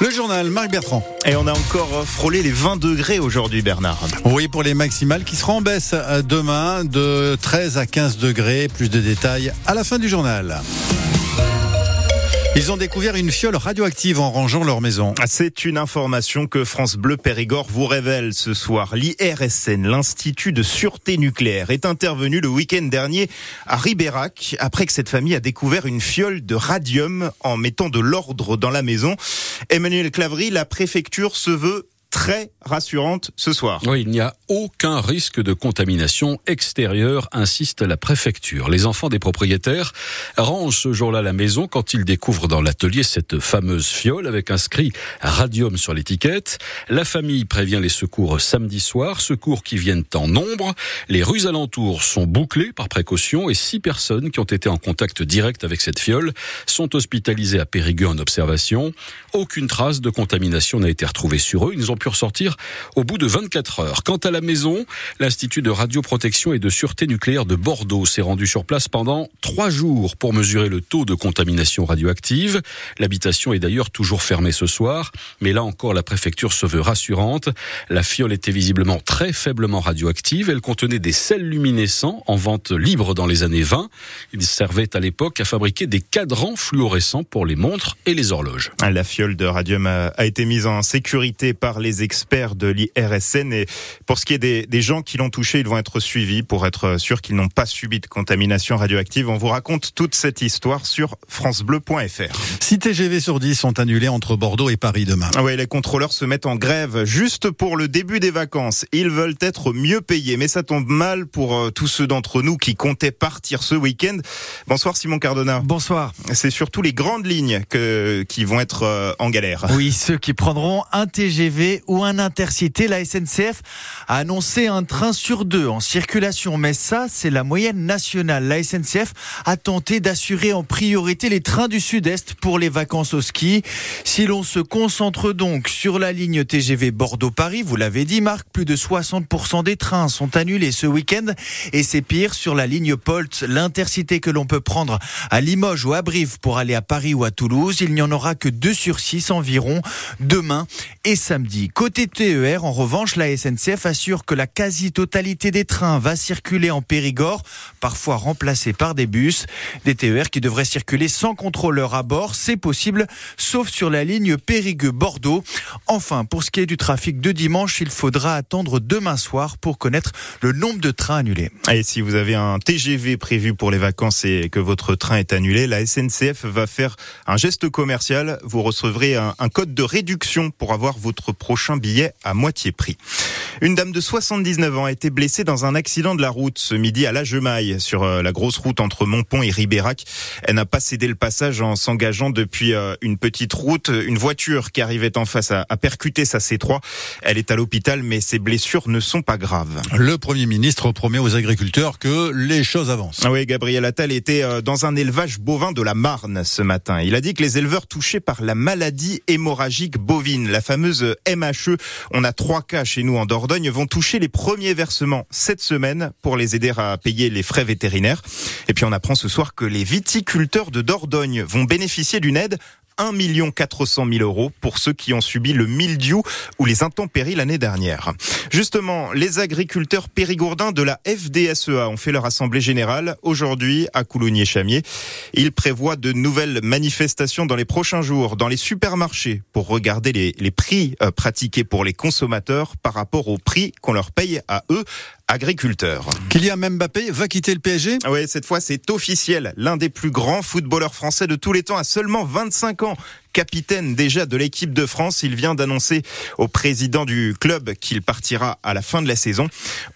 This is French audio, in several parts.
Le journal, Marc Bertrand. Et on a encore frôlé les 20 degrés aujourd'hui, Bernard. Oui, pour les maximales qui seront en baisse demain de 13 à 15 degrés. Plus de détails à la fin du journal. Ils ont découvert une fiole radioactive en rangeant leur maison. C'est une information que France Bleu Périgord vous révèle ce soir. L'IRSN, l'Institut de sûreté nucléaire, est intervenu le week-end dernier à Ribérac après que cette famille a découvert une fiole de radium en mettant de l'ordre dans la maison. Emmanuel Clavry, la préfecture se veut très rassurante ce soir. Oui, il n'y a aucun risque de contamination extérieure, insiste la préfecture. Les enfants des propriétaires rangent ce jour-là la maison quand ils découvrent dans l'atelier cette fameuse fiole avec inscrit radium sur l'étiquette. La famille prévient les secours samedi soir, secours qui viennent en nombre. Les rues alentours sont bouclées par précaution et six personnes qui ont été en contact direct avec cette fiole sont hospitalisées à Périgueux en observation. Aucune trace de contamination n'a été retrouvée sur eux. Ils ont pu ressortir au bout de 24 heures. Quant à la maison, l'Institut de radioprotection et de sûreté nucléaire de Bordeaux s'est rendu sur place pendant trois jours pour mesurer le taux de contamination radioactive. L'habitation est d'ailleurs toujours fermée ce soir, mais là encore la préfecture se veut rassurante. La fiole était visiblement très faiblement radioactive. Elle contenait des sels luminescents en vente libre dans les années 20. Ils servaient à l'époque à fabriquer des cadrans fluorescents pour les montres et les horloges. La fiole de radium a été mise en sécurité par les experts de l'IRSN. Et pour ce qui est des, des gens qui l'ont touché, ils vont être suivis pour être sûrs qu'ils n'ont pas subi de contamination radioactive. On vous raconte toute cette histoire sur francebleu.fr. 6 TGV sur 10 sont annulés entre Bordeaux et Paris demain. Ah oui, les contrôleurs se mettent en grève juste pour le début des vacances. Ils veulent être mieux payés, mais ça tombe mal pour euh, tous ceux d'entre nous qui comptaient partir ce week-end. Bonsoir Simon Cardona. Bonsoir. C'est surtout les grandes lignes que, qui vont être euh, en galère. Oui, ceux qui prendront un TGV ou un intercité. La SNCF a annoncé un train sur deux en circulation, mais ça, c'est la moyenne nationale. La SNCF a tenté d'assurer en priorité les trains du Sud-Est pour les vacances au ski. Si l'on se concentre donc sur la ligne TGV Bordeaux-Paris, vous l'avez dit, Marc, plus de 60% des trains sont annulés ce week-end et c'est pire sur la ligne Polt, l'intercité que l'on peut prendre à Limoges ou à Brive pour aller à Paris ou à Toulouse. Il n'y en aura que 2 sur 6 environ demain et samedi. Côté TER, en revanche, la SNCF assure que la quasi-totalité des trains va circuler en Périgord, parfois remplacés par des bus. Des TER qui devraient circuler sans contrôleur à bord, c'est possible, sauf sur la ligne Périgueux-Bordeaux. Enfin, pour ce qui est du trafic de dimanche, il faudra attendre demain soir pour connaître le nombre de trains annulés. Et si vous avez un TGV prévu pour les vacances et que votre train est annulé, la SNCF va faire un geste commercial. Vous recevrez un, un code de réduction pour avoir votre prochain billet à moitié prix. Une dame de 79 ans a été blessée dans un accident de la route ce midi à La Gemaille, sur euh, la grosse route entre Montpont et Ribérac. Elle n'a pas cédé le passage en s'engageant depuis euh, une petite route. Une voiture qui arrivait en face a, percuté sa C3. Elle est à l'hôpital, mais ses blessures ne sont pas graves. Le Premier ministre promet aux agriculteurs que les choses avancent. Ah oui, Gabriel Attal était euh, dans un élevage bovin de la Marne ce matin. Il a dit que les éleveurs touchés par la maladie hémorragique bovine, la fameuse MHE, on a trois cas chez nous en Dordogne, vont toucher les premiers versements cette semaine pour les aider à payer les frais vétérinaires. Et puis on apprend ce soir que les viticulteurs de Dordogne vont bénéficier d'une aide 1 400 000 euros pour ceux qui ont subi le mildiou ou les intempéries l'année dernière. Justement, les agriculteurs périgourdins de la FDSEA ont fait leur assemblée générale aujourd'hui à Coulommiers-Chamier. Ils prévoient de nouvelles manifestations dans les prochains jours dans les supermarchés pour regarder les, les prix euh, pratiqués pour les consommateurs par rapport aux prix qu'on leur paye à eux agriculteurs. Kylian Mbappé va quitter le PSG Oui, cette fois c'est officiel. L'un des plus grands footballeurs français de tous les temps a seulement 25 ans. Capitaine déjà de l'équipe de France, il vient d'annoncer au président du club qu'il partira à la fin de la saison.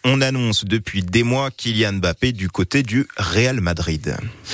On annonce depuis des mois Kylian Mbappé du côté du Real Madrid.